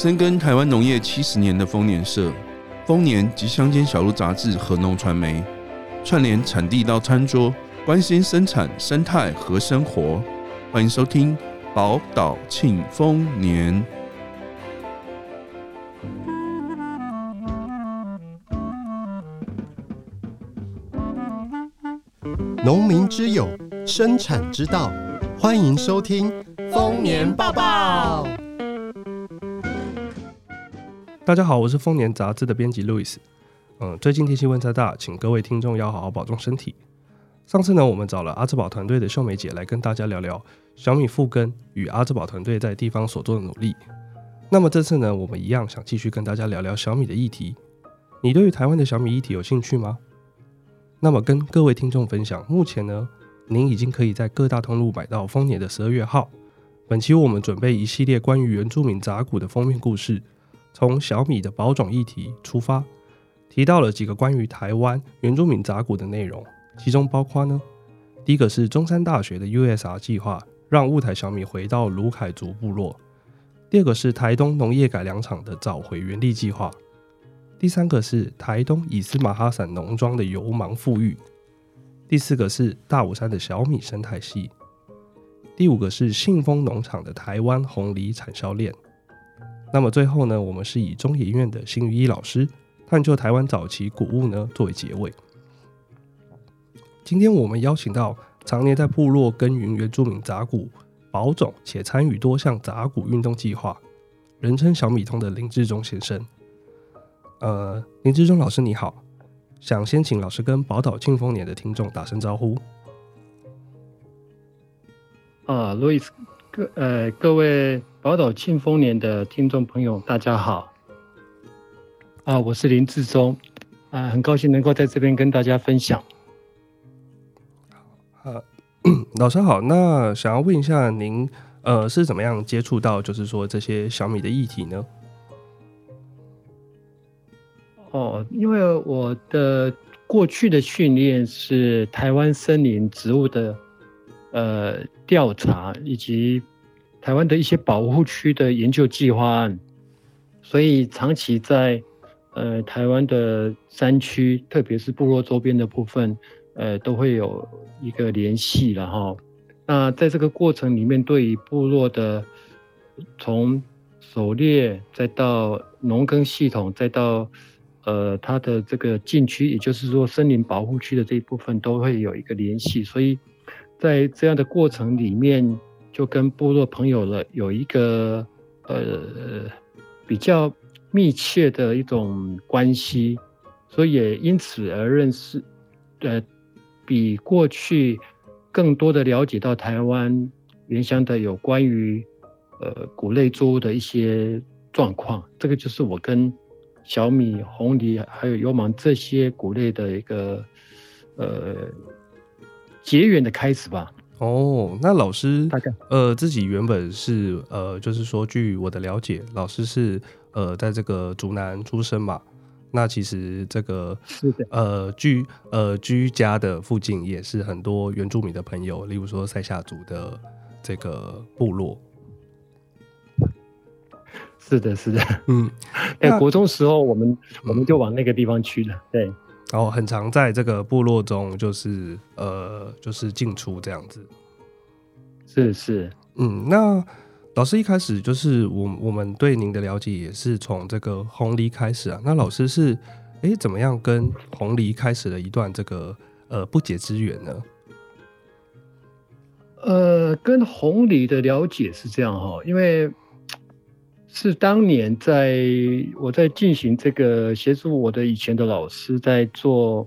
深耕台湾农业七十年的丰年社、丰年及乡间小路杂志和农传媒，串联产地到餐桌，关心生产生态和生活。欢迎收听宝岛庆丰年。农民之友，生产之道，欢迎收听丰年报报。大家好，我是丰年杂志的编辑 Louis。嗯，最近天气温差大，请各位听众要好好保重身体。上次呢，我们找了阿兹宝团队的秀美姐来跟大家聊聊小米复耕与阿兹宝团队在地方所做的努力。那么这次呢，我们一样想继续跟大家聊聊小米的议题。你对于台湾的小米议题有兴趣吗？那么跟各位听众分享，目前呢，您已经可以在各大通路买到丰年的十二月号。本期我们准备一系列关于原住民杂谷的封面故事。从小米的保种议题出发，提到了几个关于台湾原住民杂谷的内容，其中包括呢，第一个是中山大学的 USR 计划，让雾台小米回到鲁凯族部落；第二个是台东农业改良场的找回原地计划；第三个是台东以斯马哈散农庄的油芒复育；第四个是大武山的小米生态系；第五个是信丰农场的台湾红梨产销链。那么最后呢，我们是以中研院的辛于一老师探究台湾早期谷物呢作为结尾。今天我们邀请到常年在部落耕耘原住民杂谷保种且参与多项杂谷运动计划，人称小米通的林志忠先生。呃，林志忠老师你好，想先请老师跟宝岛庆丰年的听众打声招呼。啊，路易斯。各呃，各位宝岛庆丰年的听众朋友，大家好。啊，我是林志忠，啊，很高兴能够在这边跟大家分享。好，老师好，那想要问一下您，呃，是怎么样接触到就是说这些小米的议题呢？哦，因为我的过去的训练是台湾森林植物的。呃，调查以及台湾的一些保护区的研究计划案，所以长期在呃台湾的山区，特别是部落周边的部分，呃，都会有一个联系了哈。那在这个过程里面，对于部落的从狩猎，再到农耕系统，再到呃它的这个禁区，也就是说森林保护区的这一部分，都会有一个联系，所以。在这样的过程里面，就跟部落朋友了有一个呃比较密切的一种关系，所以也因此而认识，呃，比过去更多的了解到台湾原乡的有关于呃谷类作物的一些状况。这个就是我跟小米、红藜还有油芒这些谷类的一个呃。结缘的开始吧。哦，那老师大概呃自己原本是呃，就是说，据我的了解，老师是呃在这个竹南出生嘛。那其实这个呃居呃居家的附近也是很多原住民的朋友，例如说塞夏族的这个部落。是的，是的，嗯，在国中时候，我们我们就往那个地方去了，嗯、对。然后很常在这个部落中，就是呃，就是进出这样子。是是，嗯，那老师一开始就是我我们对您的了解也是从这个红梨开始啊。那老师是哎怎么样跟红梨开始了一段这个呃不解之缘呢？呃，跟红梨的了解是这样哈，因为。是当年在我在进行这个协助我的以前的老师在做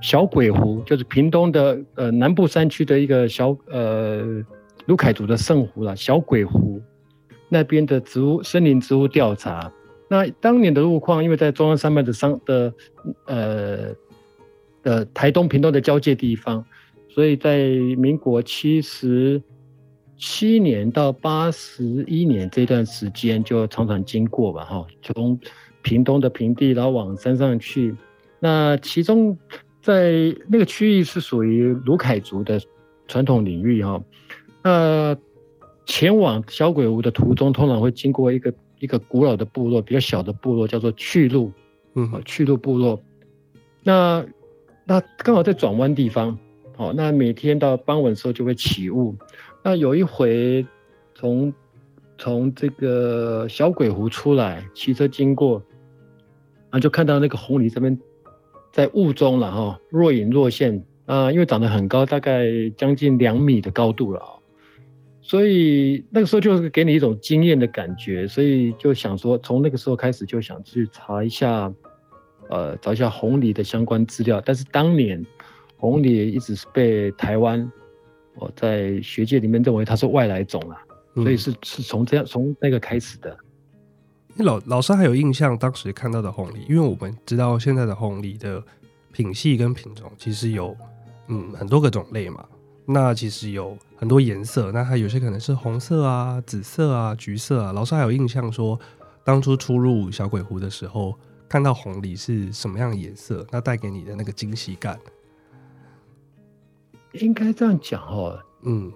小鬼湖，就是屏东的呃南部山区的一个小呃卢凯族的圣湖啦，小鬼湖那边的植物森林植物调查。那当年的路况，因为在中央山脉的山的呃的台东屏东的交界地方，所以在民国七十。七年到八十一年这段时间，就常常经过吧，哈，从屏东的平地，然后往山上去。那其中在那个区域是属于鲁凯族的传统领域，哈。那前往小鬼屋的途中，通常会经过一个一个古老的部落，比较小的部落，叫做去路，嗯，去路部落。那那刚好在转弯地方，好，那每天到傍晚的时候就会起雾。那有一回从从这个小鬼湖出来，骑车经过，啊，就看到那个红鲤这边在雾中了哈，若隐若现啊，因为长得很高，大概将近两米的高度了啊，所以那个时候就是给你一种惊艳的感觉，所以就想说，从那个时候开始就想去查一下。呃，找一下红鲤的相关资料，但是当年红鲤一直是被台湾，我在学界里面认为它是外来种啊，嗯、所以是是从这样从那个开始的。老老师还有印象当时看到的红梨，因为我们知道现在的红梨的品系跟品种其实有嗯很多个种类嘛，那其实有很多颜色，那它有些可能是红色啊、紫色啊、橘色啊。老师还有印象说，当初出入小鬼湖的时候。看到红梨是什么样的颜色，那带给你的那个惊喜感，应该这样讲哦。嗯，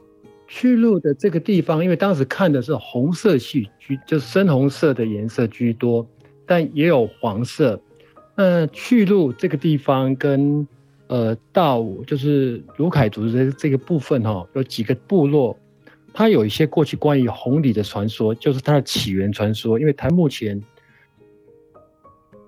去路的这个地方，因为当时看的是红色系居，就是深红色的颜色居多，但也有黄色。那去路这个地方跟呃大武，就是卢凯族的这个部分哈，有几个部落，它有一些过去关于红鲤的传说，就是它的起源传说，因为它目前。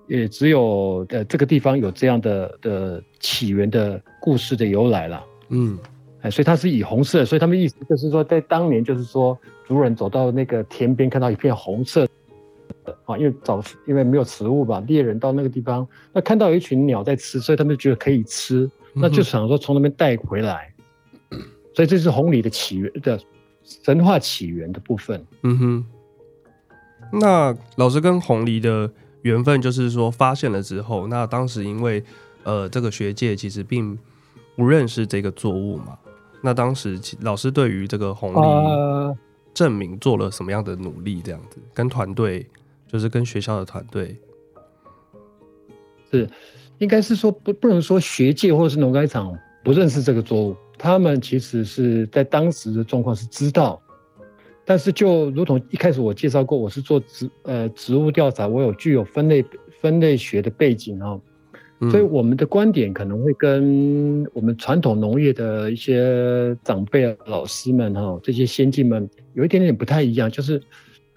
也只有呃这个地方有这样的的起源的故事的由来了，嗯，哎，所以它是以红色，所以他们意思就是说，在当年就是说，族人走到那个田边看到一片红色的啊，因为找因为没有食物吧，猎人到那个地方，那看到有一群鸟在吃，所以他们觉得可以吃，那就想说从那边带回来，嗯、所以这是红鲤的起源的神话起源的部分。嗯哼，那老师跟红鲤的。缘分就是说，发现了之后，那当时因为，呃，这个学界其实并不认识这个作物嘛。那当时老师对于这个红藜证明做了什么样的努力？这样子，跟团队，就是跟学校的团队，是，应该是说不不能说学界或者是农改场不认识这个作物，他们其实是在当时的状况是知道。但是就如同一开始我介绍过，我是做植呃植物调查，我有具有分类分类学的背景哈，所以我们的观点可能会跟我们传统农业的一些长辈老师们哈，这些先进们有一点点不太一样，就是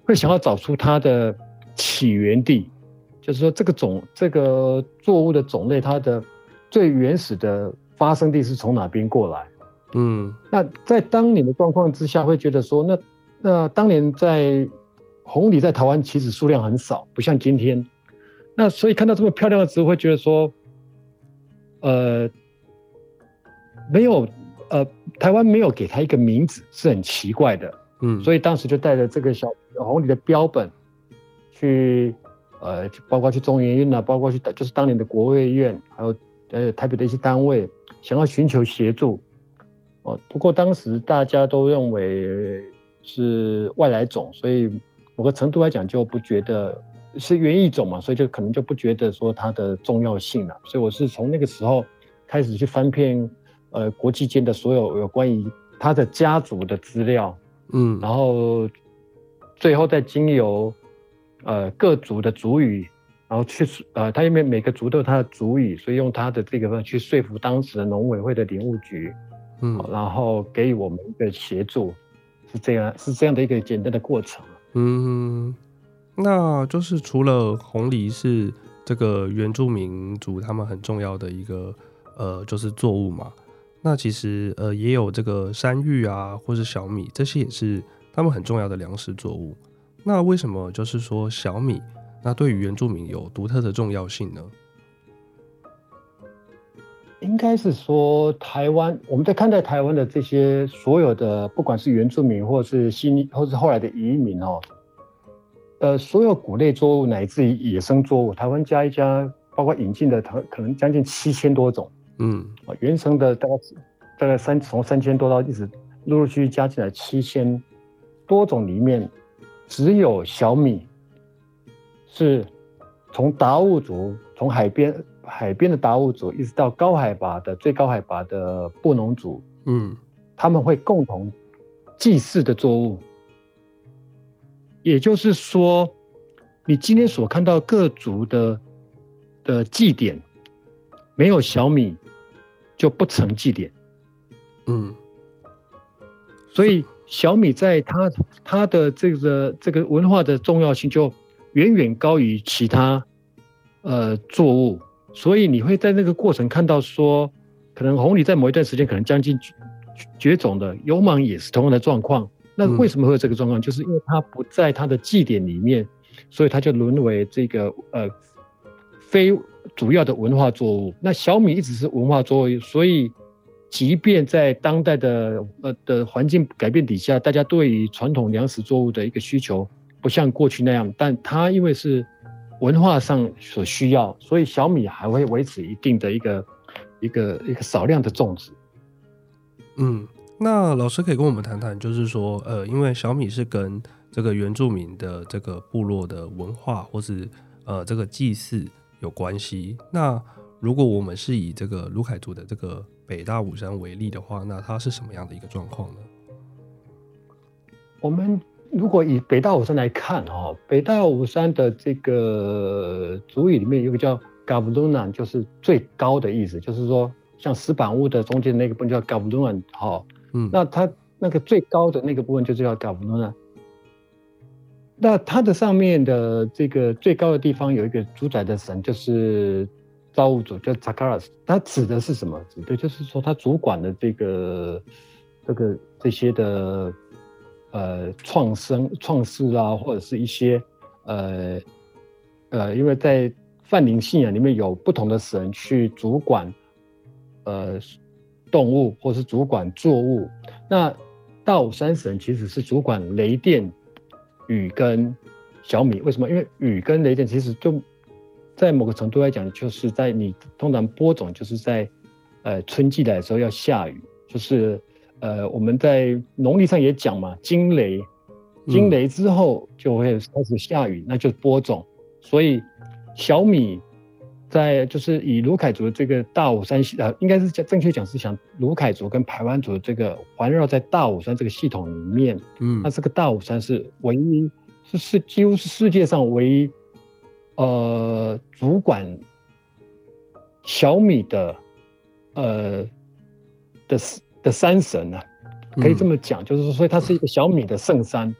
会想要找出它的起源地，就是说这个种这个作物的种类，它的最原始的发生地是从哪边过来？嗯，那在当年的状况之下，会觉得说那。那当年在红藜在台湾其实数量很少，不像今天。那所以看到这么漂亮的植物，会觉得说，呃，没有，呃，台湾没有给它一个名字，是很奇怪的。嗯，所以当时就带着这个小红藜的标本去，呃，包括去中研院啊，包括去就是当年的国卫院，还有呃台北的一些单位，想要寻求协助。哦，不过当时大家都认为。是外来种，所以某个程度来讲就不觉得是原异种嘛，所以就可能就不觉得说它的重要性了。所以我是从那个时候开始去翻遍，呃，国际间的所有有关于它的家族的资料，嗯，然后最后再经由呃各族的族语，然后去呃，它因为每个族都有它的族语，所以用它的这个去说服当时的农委会的林务局，嗯，然后给予我们一个协助。是这样，是这样的一个简单的过程。嗯，那就是除了红藜是这个原住民族他们很重要的一个呃，就是作物嘛。那其实呃也有这个山芋啊，或是小米，这些也是他们很重要的粮食作物。那为什么就是说小米，那对于原住民有独特的重要性呢？应该是说，台湾我们在看待台湾的这些所有的，不管是原住民，或是新，或是后来的移民哦，呃，所有谷类作物乃至于野生作物，台湾加一加，包括引进的，可可能将近七千多种，嗯，原生的大概大概三从三千多到一直陆陆续续加进来七千多种里面，只有小米是从达悟族从海边。海边的达悟族，一直到高海拔的最高海拔的布农族，嗯，他们会共同祭祀的作物。也就是说，你今天所看到各族的的祭典，没有小米就不成祭典。嗯，所以小米在它它的这个这个文化的重要性就远远高于其他呃作物，所以你会在那个过程看到说，可能红藜在某一段时间可能将近绝种的，油芒也是同样的状况。那为什么会有这个状况？嗯、就是因为它不在它的祭典里面，所以它就沦为这个呃非主要的文化作物。那小米一直是文化作物，所以。即便在当代的呃的环境改变底下，大家对于传统粮食作物的一个需求不像过去那样，但它因为是文化上所需要，所以小米还会维持一定的一个一个一个少量的种植。嗯，那老师可以跟我们谈谈，就是说，呃，因为小米是跟这个原住民的这个部落的文化或是呃这个祭祀有关系。那如果我们是以这个卢凯族的这个北大武山为例的话，那它是什么样的一个状况呢？我们如果以北大武山来看，哈，北大武山的这个族语里面有个叫 Gavlunan，就是最高的意思，就是说像石板屋的中间那个部分叫 Gavlunan，哈，嗯，那它那个最高的那个部分就叫 Gavlunan。那它的上面的这个最高的地方有一个主宰的神，就是。造物主叫查卡拉斯，它指的是什么？指的就是说，他主管的这个、这个这些的呃创生、创世啊，或者是一些呃呃，因为在泛灵信仰里面有不同的神去主管呃动物，或是主管作物。那大武山神其实是主管雷电、雨跟小米。为什么？因为雨跟雷电其实就。在某个程度来讲，就是在你通常播种，就是在，呃，春季来的时候要下雨，就是，呃，我们在农历上也讲嘛，惊雷，惊雷之后就会开始下雨，那就播种。所以小米在就是以卢凯族的这个大武山系，呃，应该是讲正确讲是讲卢凯族跟排湾族的这个环绕在大武山这个系统里面，嗯，那这个大武山是唯一，是是几乎是世界上唯一。呃，主管小米的，呃的的山神啊，可以这么讲，嗯、就是说，所以它是一个小米的圣山。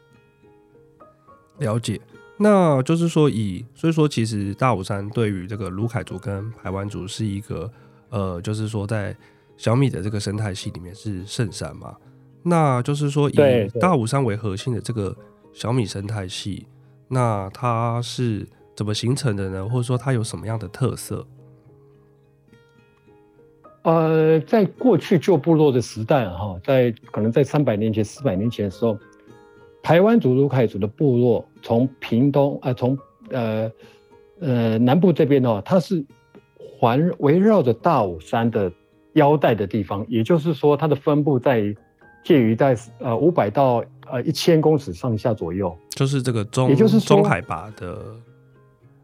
了解，那就是说以，以所以说，其实大武山对于这个卢凯族跟排湾族是一个，呃，就是说在小米的这个生态系里面是圣山嘛。那就是说，以大武山为核心的这个小米生态系，那它是。怎么形成的呢？或者说它有什么样的特色？呃，在过去旧部落的时代哈，在可能在三百年前、四百年前的时候，排湾族、鲁凯族的部落从屏东啊，从呃呃南部这边哦，它是环围绕着大武山的腰带的地方，也就是说，它的分布在介于在呃五百到呃一千公尺上下左右，就是这个中，也就是中海拔的。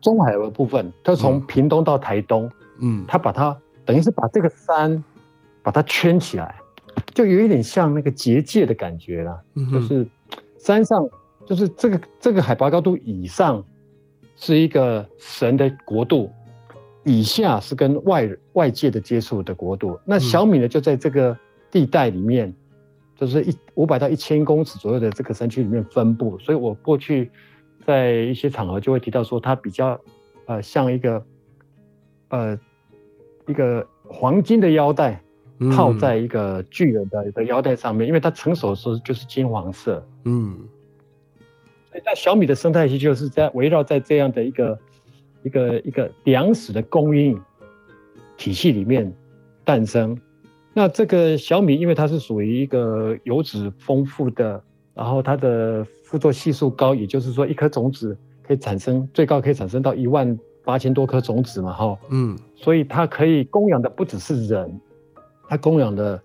中海的部分，它从屏东到台东，嗯，它把它等于是把这个山把它圈起来，就有一点像那个结界的感觉啦。嗯、就是山上，就是这个这个海拔高度以上是一个神的国度，以下是跟外外界的接触的国度。那小米呢，就在这个地带里面，嗯、就是一五百到一千公尺左右的这个山区里面分布。所以我过去。在一些场合就会提到说，它比较，呃，像一个，呃，一个黄金的腰带套在一个巨人的一个腰带上面，嗯、因为它成熟的时候就是金黄色。嗯，所以在小米的生态系就是在围绕在这样的一个一个一个粮食的供应体系里面诞生。那这个小米，因为它是属于一个油脂丰富的，然后它的。附着系数高，也就是说，一颗种子可以产生最高可以产生到一万八千多颗种子嘛，哈，嗯，所以它可以供养的不只是人，它供养的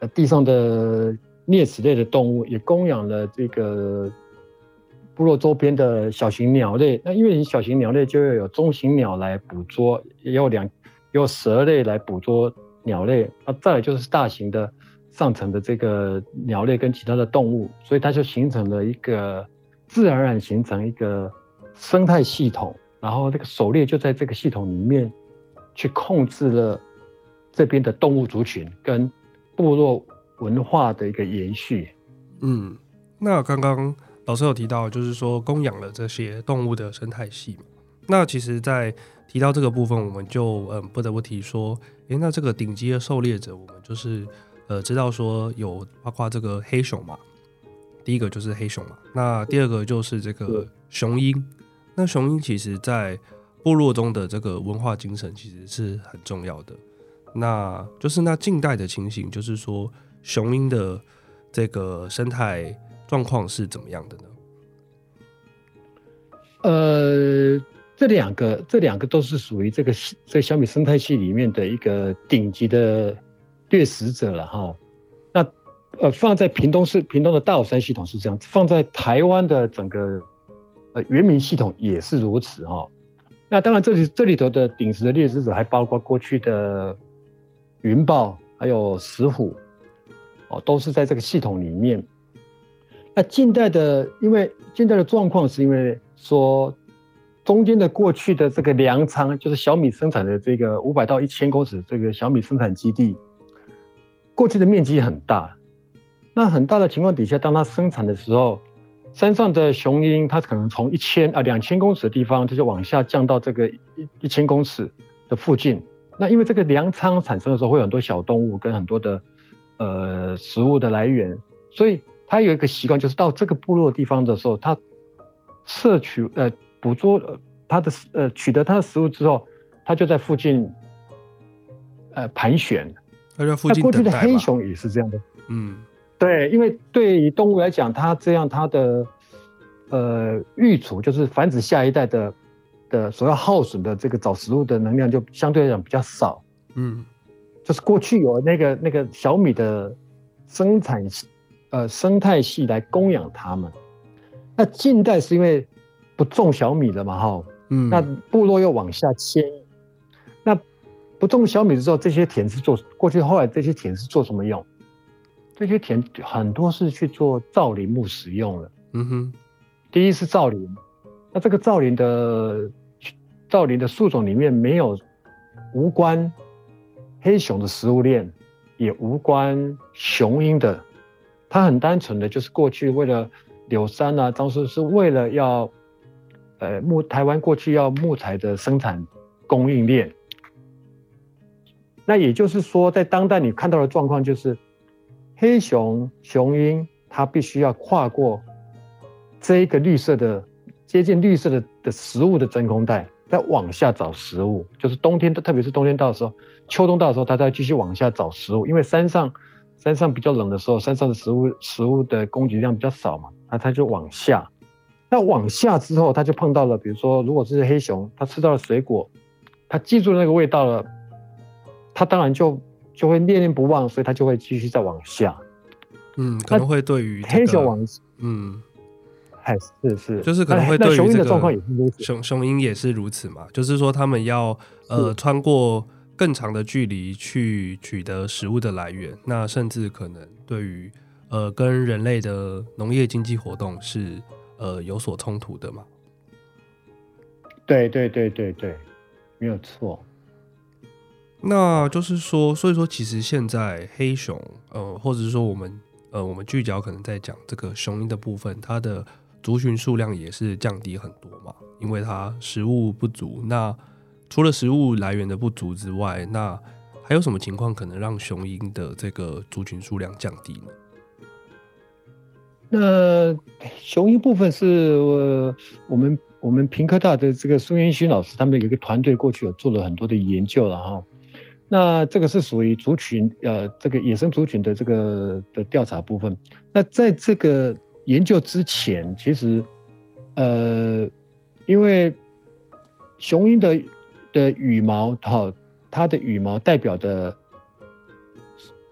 呃地上的啮齿类的动物，也供养了这个部落周边的小型鸟类。那因为你小型鸟类就要有中型鸟来捕捉，也有两有蛇类来捕捉鸟类，那再就是大型的。上层的这个鸟类跟其他的动物，所以它就形成了一个自然而然形成一个生态系统，然后这个狩猎就在这个系统里面去控制了这边的动物族群跟部落文化的一个延续。嗯，那刚刚老师有提到，就是说供养了这些动物的生态系嘛。那其实，在提到这个部分，我们就嗯不得不提说，诶、欸，那这个顶级的狩猎者，我们就是呃知道说有包括这个黑熊嘛，第一个就是黑熊嘛，那第二个就是这个雄鹰。那雄鹰其实在部落中的这个文化精神其实是很重要的。那就是那近代的情形，就是说雄鹰的这个生态状况是怎么样的呢？呃。这两个，这两个都是属于这个这小米生态系里面的一个顶级的掠食者了哈。那呃，放在屏东市屏东的大武山系统是这样，放在台湾的整个呃原民系统也是如此哈。那当然，这里这里头的顶级的掠食者还包括过去的云豹，还有石虎，哦，都是在这个系统里面。那近代的，因为近代的状况是因为说。中间的过去的这个粮仓，就是小米生产的这个五百到一千公尺这个小米生产基地，过去的面积很大。那很大的情况底下，当它生产的时候，山上的雄鹰它可能从一千啊两千公尺的地方，它就往下降到这个一一千公尺的附近。那因为这个粮仓产生的时候，会有很多小动物跟很多的呃食物的来源，所以它有一个习惯，就是到这个部落地方的时候，它摄取呃。捕捉它的呃取得它的食物之后，它就在附近呃盘旋。他在附近等待。过去的黑熊也是这样的。嗯，对，因为对于动物来讲，它这样它的呃育雏就是繁殖下一代的的所要耗损的这个找食物的能量就相对来讲比较少。嗯，就是过去有那个那个小米的生产呃生态系来供养它们。那近代是因为。不种小米了嘛，哈，嗯，那部落又往下迁，那不种小米的时候，这些田是做过去后来这些田是做什么用？这些田很多是去做造林木使用了，嗯哼，第一是造林，那这个造林的造林的树种里面没有无关黑熊的食物链，也无关雄鹰的，它很单纯的就是过去为了柳杉啊，当时是为了要。呃，木台湾过去要木材的生产供应链，那也就是说，在当代你看到的状况就是，黑熊、雄鹰它必须要跨过这一个绿色的接近绿色的的食物的真空袋，再往下找食物。就是冬天，特别是冬天到的时候，秋冬到的时候，它再继续往下找食物，因为山上山上比较冷的时候，山上的食物食物的供给量比较少嘛，那它就往下。那往下之后，它就碰到了，比如说，如果这是黑熊，它吃到了水果，它记住那个味道了，它当然就就会念念不忘，所以它就会继续再往下。嗯，可能会对于、这个、黑熊往，嗯，还是是，就是可能会对于、这个、雄鹰的状况也是如此。雄雄鹰也是如此嘛，就是说他们要呃穿过更长的距离去取得食物的来源，那甚至可能对于呃跟人类的农业经济活动是。呃，有所冲突的嘛？对对对对对，没有错。那就是说，所以说，其实现在黑熊，呃，或者是说我们，呃，我们聚焦可能在讲这个雄鹰的部分，它的族群数量也是降低很多嘛，因为它食物不足。那除了食物来源的不足之外，那还有什么情况可能让雄鹰的这个族群数量降低呢？那雄鹰部分是我我们我们屏科大的这个苏元勋老师，他们有一个团队过去有做了很多的研究了哈。那这个是属于族群呃这个野生族群的这个的调查部分。那在这个研究之前，其实呃因为雄鹰的的羽毛哈，它的羽毛代表的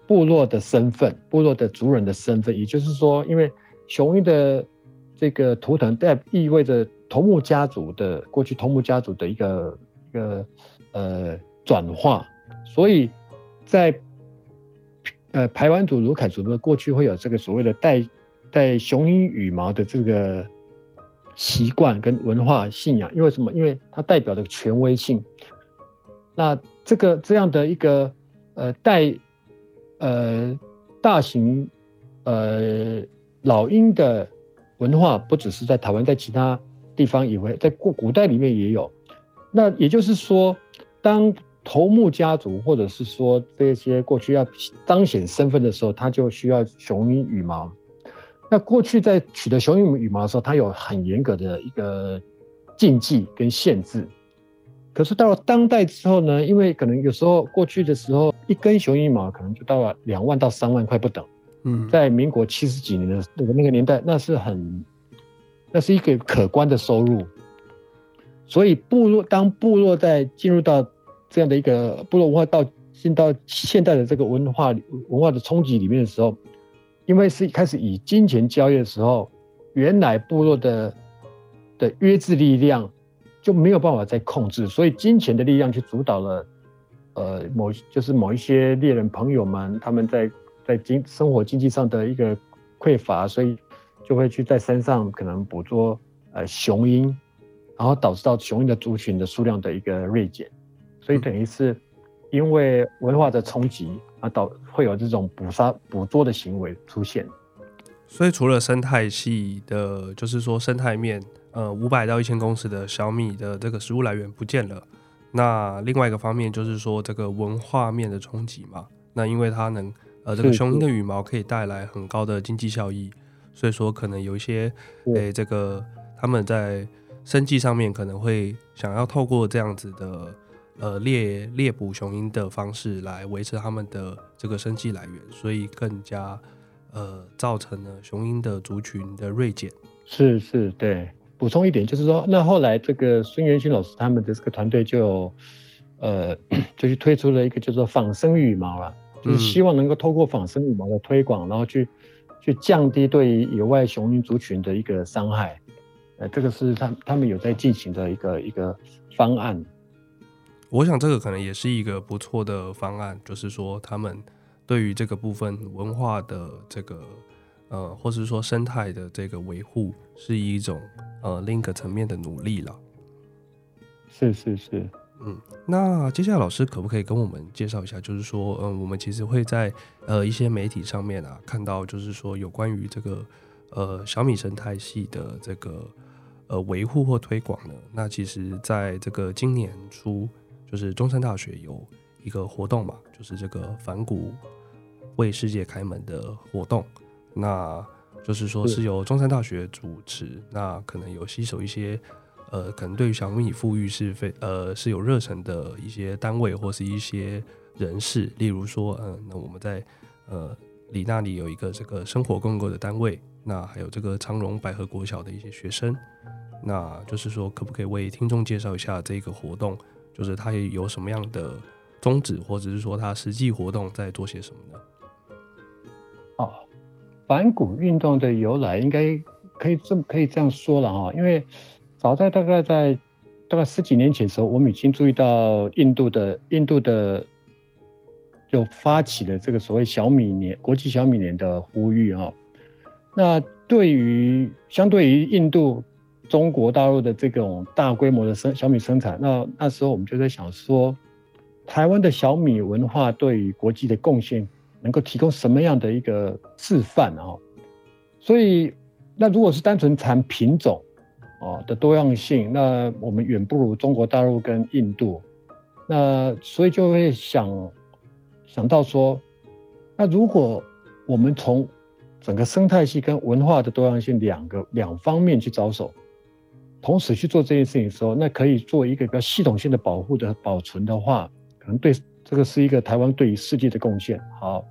部落的身份，部落的族人的身份，也就是说，因为雄鹰的这个图腾代意味着头目家族的过去，头目家族的一个一个呃转化，所以在呃排湾族、鲁凯族的过去会有这个所谓的代带雄鹰羽毛的这个习惯跟文化信仰。因为什么？因为它代表的权威性。那这个这样的一个呃带呃大型呃老鹰的文化，不只是在台湾，在其他地方以为在古古代里面也有。那也就是说，当头目家族或者是说这些过去要彰显身份的时候，他就需要雄鹰羽毛。那过去在取得雄鹰羽毛的时候，它有很严格的一个禁忌跟限制。可是到了当代之后呢，因为可能有时候过去的时候，一根雄鹰羽毛可能就到了两万到三万块不等。嗯，在民国七十几年的那个那个年代，那是很，那是一个可观的收入。所以部落当部落在进入到这样的一个部落文化到进到现代的这个文化文化的冲击里面的时候，因为是开始以金钱交易的时候，原来部落的的约制力量就没有办法再控制，所以金钱的力量去主导了，呃，某就是某一些猎人朋友们他们在在经生活经济上的一个匮乏，所以就会去在山上可能捕捉呃雄鹰，然后导致到雄鹰的族群的数量的一个锐减。所以等于是，因为文化的冲击啊，导会有这种捕杀、捕捉的行为出现。所以除了生态系的，就是说生态面，呃，五百到一千公尺的小米的这个食物来源不见了。那另外一个方面就是说这个文化面的冲击嘛。那因为它能，呃，这个雄鹰的羽毛可以带来很高的经济效益，所以说可能有一些，诶，这个他们在生计上面可能会想要透过这样子的。呃，猎猎捕雄鹰的方式来维持他们的这个生计来源，所以更加呃造成了雄鹰的族群的锐减。是是，对。补充一点就是说，那后来这个孙元勋老师他们的这个团队就呃 就去推出了一个叫做仿生羽毛了，就是希望能够透过仿生羽毛的推广，然后去去降低对于野外雄鹰族群的一个伤害。呃，这个是他他们有在进行的一个一个方案。我想这个可能也是一个不错的方案，就是说他们对于这个部分文化的这个呃，或是说生态的这个维护，是一种呃另一个层面的努力了。是是是，嗯，那接下来老师可不可以跟我们介绍一下，就是说，嗯，我们其实会在呃一些媒体上面啊看到，就是说有关于这个呃小米生态系的这个呃维护或推广呢？那其实在这个今年初。就是中山大学有一个活动嘛，就是这个反骨为世界开门的活动，那就是说是由中山大学主持，那可能有吸收一些呃，可能对于小米富裕是非呃是有热忱的一些单位或是一些人士，例如说，嗯、呃，那我们在呃里那里有一个这个生活共构的单位，那还有这个长荣百合国小的一些学生，那就是说，可不可以为听众介绍一下这个活动？就是它有什么样的宗旨，或者是说它实际活动在做些什么呢？哦，反骨运动的由来应该可以这么可以这样说了哈，因为早在大概在大概十几年前的时候，我们已经注意到印度的印度的就发起了这个所谓小米年国际小米年的呼吁哈。那对于相对于印度。中国大陆的这种大规模的生小米生产，那那时候我们就在想说，台湾的小米文化对于国际的贡献，能够提供什么样的一个示范啊？所以，那如果是单纯谈品种哦的多样性，那我们远不如中国大陆跟印度。那所以就会想想到说，那如果我们从整个生态系跟文化的多样性两个两方面去着手。同时去做这件事情的时候，那可以做一个比较系统性的保护的保存的话，可能对这个是一个台湾对于世界的贡献。好，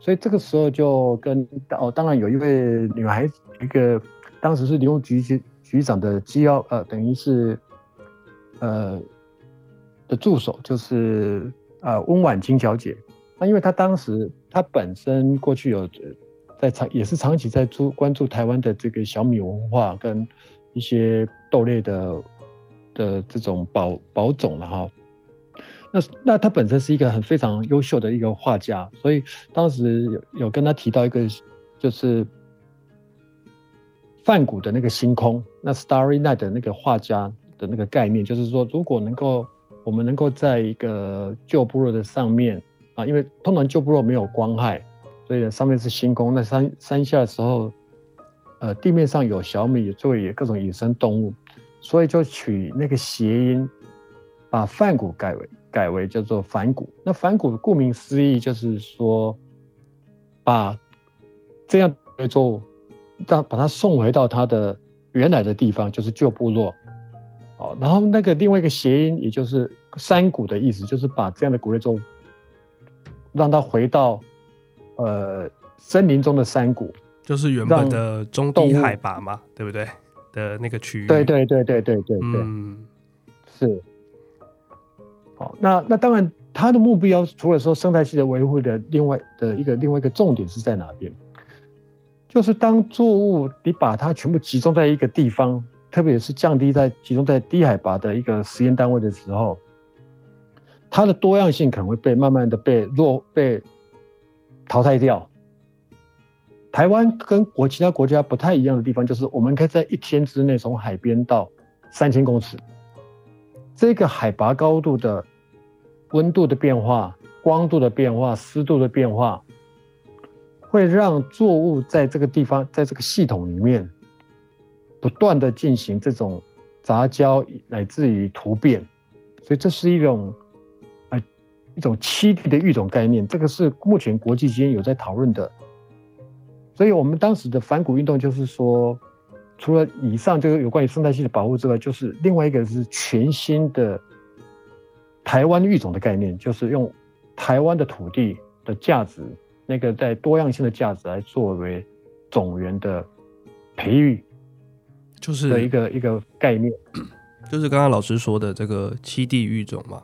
所以这个时候就跟哦，当然有一位女孩子，一个当时是林务局局局长的机要，呃，等于是呃的助手，就是呃温婉清小姐。那因为她当时她本身过去有在长也是长期在注关注台湾的这个小米文化跟。一些豆类的的这种保保种了哈，那那他本身是一个很非常优秀的一个画家，所以当时有有跟他提到一个，就是梵谷的那个星空，那 Starry Night 的那个画家的那个概念，就是说，如果能够我们能够在一个旧部落的上面啊，因为通常旧部落没有光害，所以上面是星空，那山山下的时候，呃，地面上有小米，作为各种野生动物，所以就取那个谐音，把梵谷改为改为叫做返谷。那返谷顾名思义就是说，把这样的作物，让把它送回到它的原来的地方，就是旧部落。哦，然后那个另外一个谐音，也就是山谷的意思，就是把这样的古类作物，让它回到呃森林中的山谷。就是原本的中低海拔嘛，对不对？的那个区域。对对对对对对对，嗯，是。好，那那当然，它的目标除了说生态系的维护的另外的一个另外一个重点是在哪边？就是当作物你把它全部集中在一个地方，特别是降低在集中在低海拔的一个实验单位的时候，它的多样性可能会被慢慢的被弱被淘汰掉。台湾跟国其他国家不太一样的地方，就是我们可以在一天之内从海边到三千公尺，这个海拔高度的温度的变化、光度的变化、湿度的变化，会让作物在这个地方，在这个系统里面不断的进行这种杂交，乃至于突变，所以这是一种呃一种栖地的育种概念，这个是目前国际间有在讨论的。所以我们当时的反谷运动就是说，除了以上这个有关于生态系的保护之外，就是另外一个是全新的台湾育种的概念，就是用台湾的土地的价值，那个在多样性的价值来作为种源的培育，就是的一个一个概念，就是刚刚老师说的这个七地育种嘛，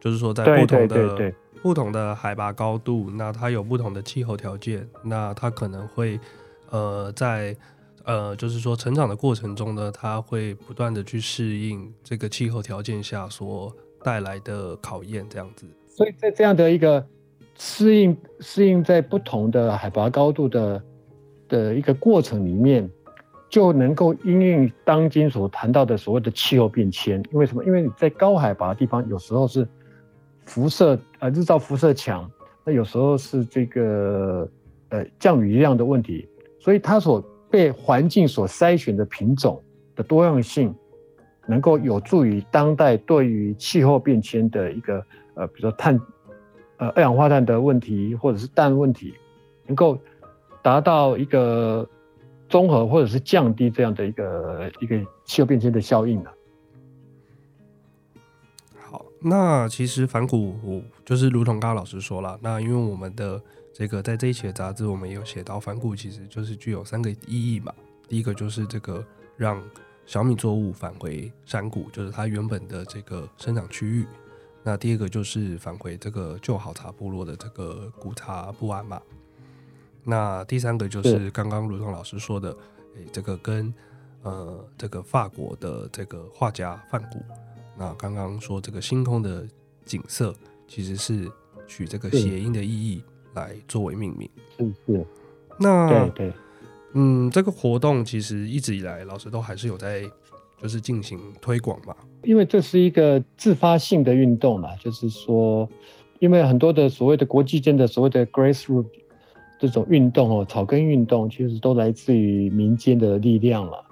就是说在不同的对对。不同的海拔高度，那它有不同的气候条件，那它可能会，呃，在呃，就是说成长的过程中呢，它会不断的去适应这个气候条件下所带来的考验，这样子。所以在这样的一个适应适应在不同的海拔高度的的一个过程里面，就能够因应当今所谈到的所谓的气候变迁。因为什么？因为你在高海拔的地方，有时候是。辐射呃，日照辐射强，那有时候是这个呃降雨量的问题，所以它所被环境所筛选的品种的多样性，能够有助于当代对于气候变迁的一个呃，比如说碳呃二氧化碳的问题或者是氮问题，能够达到一个综合或者是降低这样的一个一个气候变迁的效应的。那其实返谷就是如同刚刚老师说了，那因为我们的这个在这一期的杂志，我们也有写到反骨其实就是具有三个意义嘛。第一个就是这个让小米作物返回山谷，就是它原本的这个生长区域。那第二个就是返回这个旧好茶部落的这个古茶不安嘛。那第三个就是刚刚如同老师说的，诶，这个跟呃这个法国的这个画家范谷。那刚刚说这个星空的景色，其实是取这个谐音的意义来作为命名。是是。那对对，嗯，这个活动其实一直以来老师都还是有在就是进行推广嘛。因为这是一个自发性的运动嘛，就是说，因为很多的所谓的国际间的所谓的 grassroot 这种运动哦，草根运动，其实都来自于民间的力量了。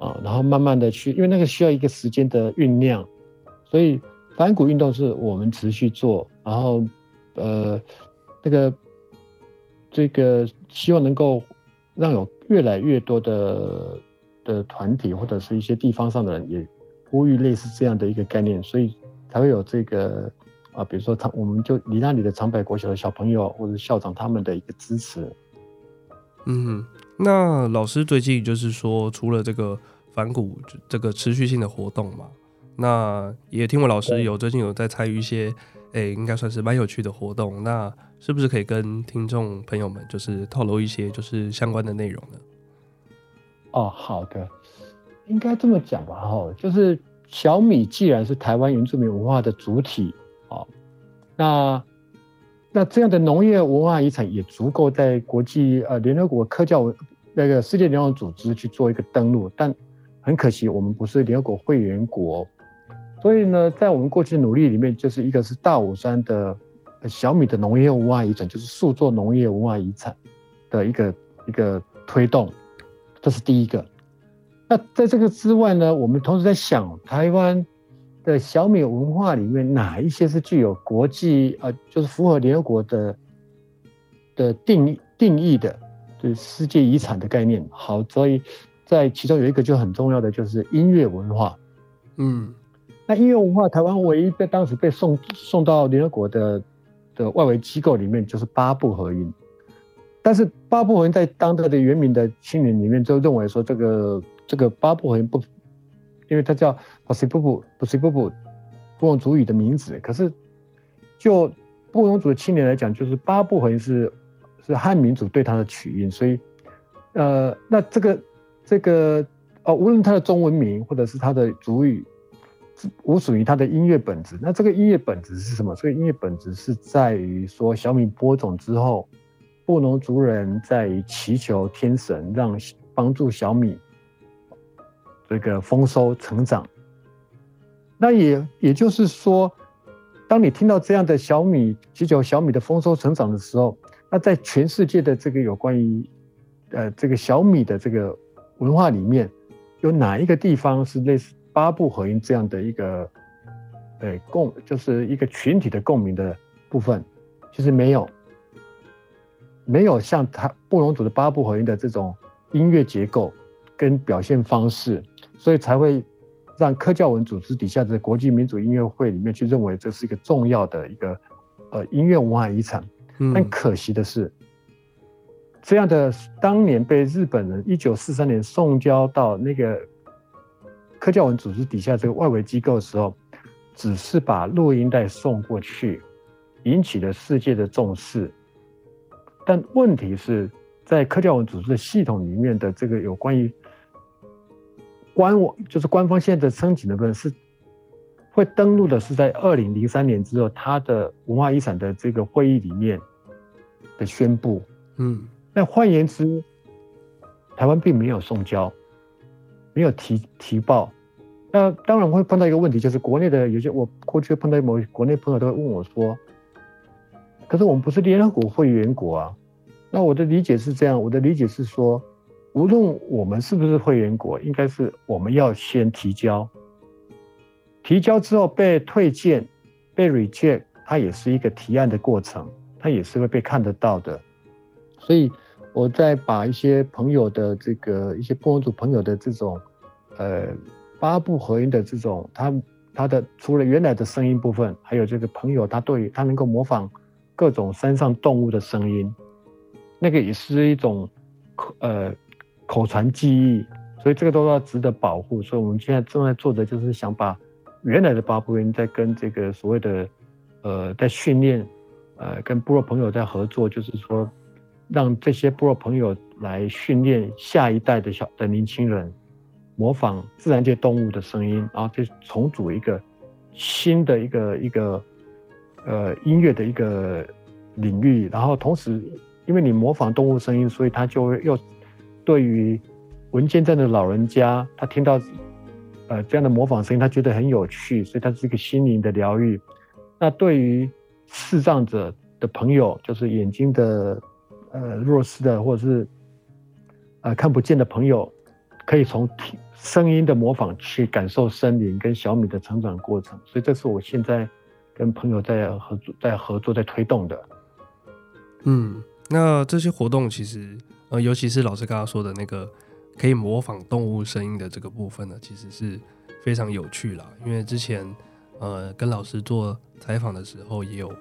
啊，然后慢慢的去，因为那个需要一个时间的酝酿，所以反骨运动是我们持续做，然后呃，那个这个希望能够让有越来越多的的团体或者是一些地方上的人也呼吁类似这样的一个概念，所以才会有这个啊，比如说长，我们就离那里的长白国小的小朋友或者校长他们的一个支持。嗯，那老师最近就是说，除了这个反谷这个持续性的活动嘛，那也听闻老师有最近有在参与一些，哎，应该算是蛮有趣的活动。那是不是可以跟听众朋友们就是透露一些就是相关的内容呢？哦，好的，应该这么讲吧，哈，就是小米既然是台湾原住民文化的主体，哦，那。那这样的农业文化遗产也足够在国际呃联合国科教文那个世界联合组织去做一个登录，但很可惜我们不是联合国会员国，所以呢，在我们过去努力里面，就是一个是大武山的小米的农业文化遗产，就是数座农业文化遗产的一个一个推动，这是第一个。那在这个之外呢，我们同时在想台湾的小米文化里面哪一些是具有国际呃，就是符合联合国的的定义定义的，就是世界遗产的概念。好，所以在其中有一个就很重要的就是音乐文化。嗯，那音乐文化，台湾唯一被当时被送送到联合国的的外围机构里面就是八部合音，但是八部合音在当地的原民的青年里面就认为说这个。这个八部合音不，因为它叫巴西布布巴西布布布农族语的名字。可是就布农族的青年来讲，就是八部合音是是汉民族对它的取音，所以呃，那这个这个哦，无论它的中文名或者是它的族语，无属于它的音乐本质。那这个音乐本质是什么？所以音乐本质是在于说，小米播种之后，布农族人在于祈求天神，让帮助小米。这个丰收成长，那也也就是说，当你听到这样的小米祈求小米的丰收成长的时候，那在全世界的这个有关于呃这个小米的这个文化里面，有哪一个地方是类似八部合音这样的一个呃共，就是一个群体的共鸣的部分？其实没有，没有像他布隆族的八部合音的这种音乐结构跟表现方式。所以才会让科教文组织底下的国际民主音乐会里面去认为这是一个重要的一个呃音乐文化遗产。但可惜的是，这样的当年被日本人一九四三年送交到那个科教文组织底下这个外围机构的时候，只是把录音带送过去，引起了世界的重视。但问题是在科教文组织的系统里面的这个有关于。官网就是官方现在的申请的部分是会登录的，是在二零零三年之后，他的文化遗产的这个会议里面的宣布。嗯，那换言之，台湾并没有送交，没有提提报。那当然会碰到一个问题，就是国内的有些我过去碰到某国内朋友都会问我说：“可是我们不是联合国会员国啊？”那我的理解是这样，我的理解是说。无论我们是不是会员国，应该是我们要先提交，提交之后被退件、被 reject，它也是一个提案的过程，它也是会被看得到的。所以，我在把一些朋友的这个一些布农族朋友的这种，呃，八部合音的这种，他他的除了原来的声音部分，还有这个朋友他对他能够模仿各种山上动物的声音，那个也是一种口，呃。口传记忆，所以这个都要值得保护。所以我们现在正在做的就是想把原来的八部音，在跟这个所谓的呃，在训练，呃，跟部落朋友在合作，就是说让这些部落朋友来训练下一代的小的年轻人模仿自然界动物的声音，然后就重组一个新的一个一个呃音乐的一个领域。然后同时，因为你模仿动物声音，所以他就会又。对于闻健在的老人家，他听到呃这样的模仿声音，他觉得很有趣，所以他是一个心灵的疗愈。那对于视障者的朋友，就是眼睛的呃弱视的，或者是呃看不见的朋友，可以从听声音的模仿去感受森林跟小米的成长过程。所以这是我现在跟朋友在合作、在合作、在推动的。嗯，那这些活动其实。呃，尤其是老师刚刚说的那个可以模仿动物声音的这个部分呢，其实是非常有趣啦。因为之前呃跟老师做采访的时候，也有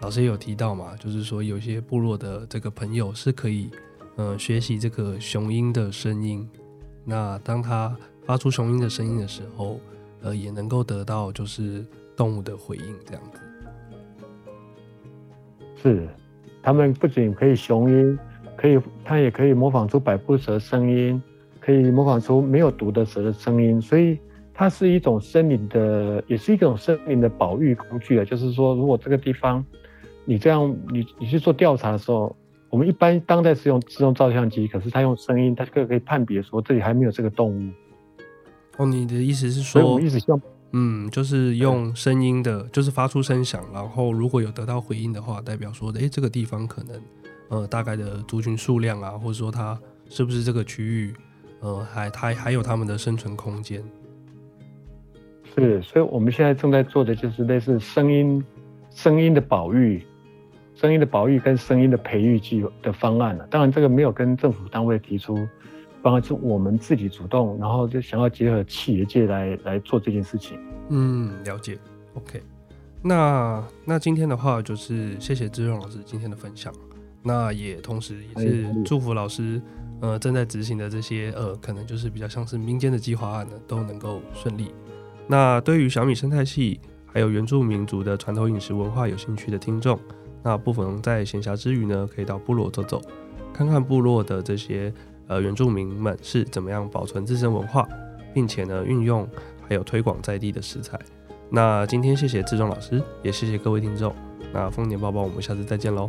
老师也有提到嘛，就是说有些部落的这个朋友是可以呃学习这个雄鹰的声音。那当他发出雄鹰的声音的时候，呃也能够得到就是动物的回应这样子。是，他们不仅可以雄鹰。可以，它也可以模仿出百步蛇声音，可以模仿出没有毒的蛇的声音，所以它是一种森林的，也是一种森林的保育工具啊。就是说，如果这个地方你这样，你你去做调查的时候，我们一般当代是用自动照相机，可是它用声音，它就可以判别说这里还没有这个动物。哦，你的意思是说，我们一直希望，嗯，就是用声音的，就是发出声响，然后如果有得到回应的话，代表说，哎，这个地方可能，呃，大概的族群数量啊，或者说它是不是这个区域，呃，还它还有他们的生存空间。是，所以我们现在正在做的就是类似声音，声音的保育。声音的保育跟声音的培育计的方案了，当然这个没有跟政府单位提出，方案是我们自己主动，然后就想要结合企业界来来做这件事情。嗯，了解。OK，那那今天的话就是谢谢志荣老师今天的分享，那也同时也是祝福老师呃正在执行的这些呃可能就是比较像是民间的计划案呢都能够顺利。那对于小米生态系还有原住民族的传统饮食文化有兴趣的听众。那不妨在闲暇之余呢，可以到部落走走，看看部落的这些呃原住民们是怎么样保存自身文化，并且呢运用还有推广在地的食材。那今天谢谢志忠老师，也谢谢各位听众。那丰年报报，我们下次再见喽！